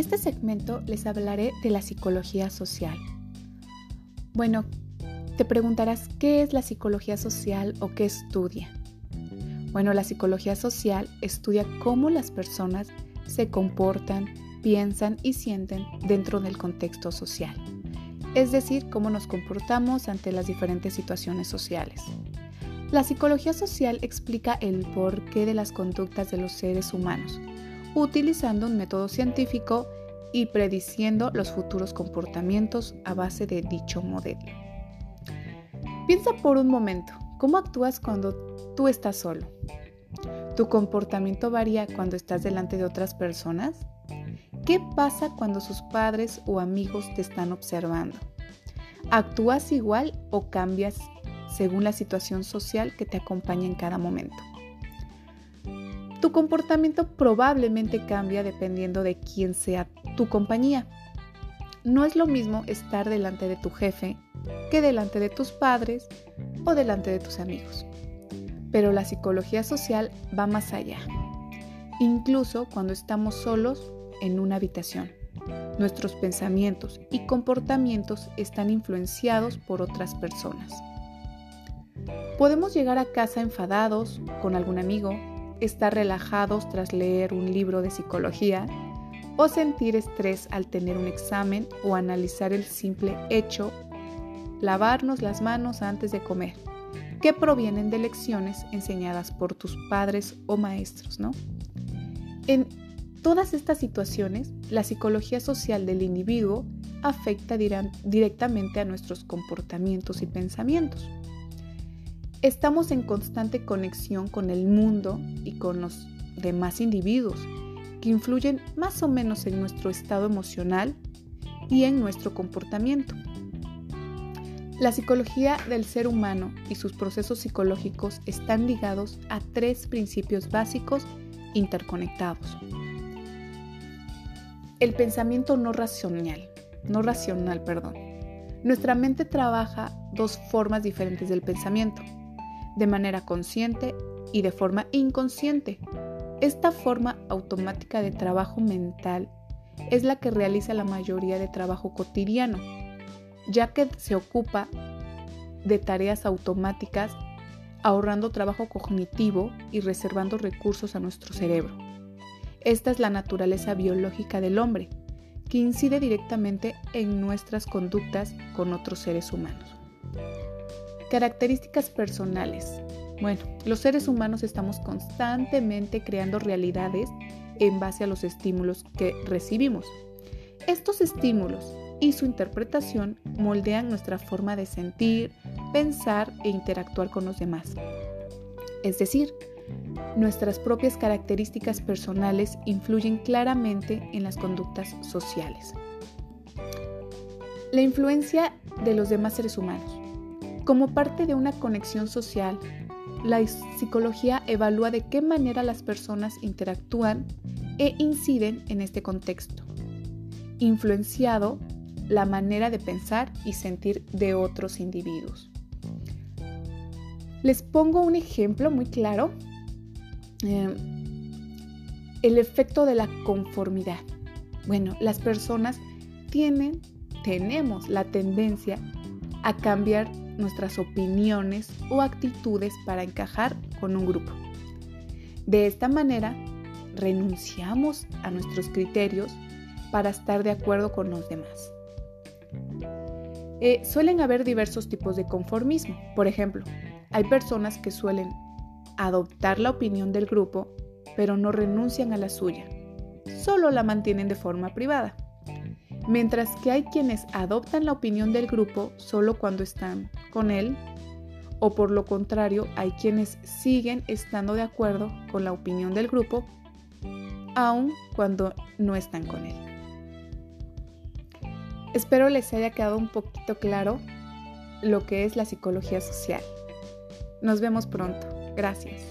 este segmento les hablaré de la psicología social. Bueno, te preguntarás qué es la psicología social o qué estudia. Bueno, la psicología social estudia cómo las personas se comportan, piensan y sienten dentro del contexto social, es decir, cómo nos comportamos ante las diferentes situaciones sociales. La psicología social explica el porqué de las conductas de los seres humanos, utilizando un método científico y prediciendo los futuros comportamientos a base de dicho modelo. Piensa por un momento, ¿cómo actúas cuando tú estás solo? ¿Tu comportamiento varía cuando estás delante de otras personas? ¿Qué pasa cuando sus padres o amigos te están observando? ¿Actúas igual o cambias según la situación social que te acompaña en cada momento? Tu comportamiento probablemente cambia dependiendo de quién sea tu compañía. No es lo mismo estar delante de tu jefe que delante de tus padres o delante de tus amigos. Pero la psicología social va más allá. Incluso cuando estamos solos en una habitación, nuestros pensamientos y comportamientos están influenciados por otras personas. Podemos llegar a casa enfadados con algún amigo, estar relajados tras leer un libro de psicología o sentir estrés al tener un examen o analizar el simple hecho, lavarnos las manos antes de comer, que provienen de lecciones enseñadas por tus padres o maestros, ¿no? En todas estas situaciones, la psicología social del individuo afecta directamente a nuestros comportamientos y pensamientos. Estamos en constante conexión con el mundo y con los demás individuos que influyen más o menos en nuestro estado emocional y en nuestro comportamiento. La psicología del ser humano y sus procesos psicológicos están ligados a tres principios básicos interconectados. El pensamiento no racional, no racional, perdón. Nuestra mente trabaja dos formas diferentes del pensamiento, de manera consciente y de forma inconsciente. Esta forma automática de trabajo mental es la que realiza la mayoría de trabajo cotidiano, ya que se ocupa de tareas automáticas, ahorrando trabajo cognitivo y reservando recursos a nuestro cerebro. Esta es la naturaleza biológica del hombre, que incide directamente en nuestras conductas con otros seres humanos. Características personales. Bueno, los seres humanos estamos constantemente creando realidades en base a los estímulos que recibimos. Estos estímulos y su interpretación moldean nuestra forma de sentir, pensar e interactuar con los demás. Es decir, nuestras propias características personales influyen claramente en las conductas sociales. La influencia de los demás seres humanos. Como parte de una conexión social, la psicología evalúa de qué manera las personas interactúan e inciden en este contexto, influenciado la manera de pensar y sentir de otros individuos. Les pongo un ejemplo muy claro. Eh, el efecto de la conformidad. Bueno, las personas tienen, tenemos la tendencia a cambiar nuestras opiniones o actitudes para encajar con un grupo. De esta manera, renunciamos a nuestros criterios para estar de acuerdo con los demás. Eh, suelen haber diversos tipos de conformismo. Por ejemplo, hay personas que suelen adoptar la opinión del grupo, pero no renuncian a la suya. Solo la mantienen de forma privada mientras que hay quienes adoptan la opinión del grupo solo cuando están con él, o por lo contrario, hay quienes siguen estando de acuerdo con la opinión del grupo, aun cuando no están con él. Espero les haya quedado un poquito claro lo que es la psicología social. Nos vemos pronto. Gracias.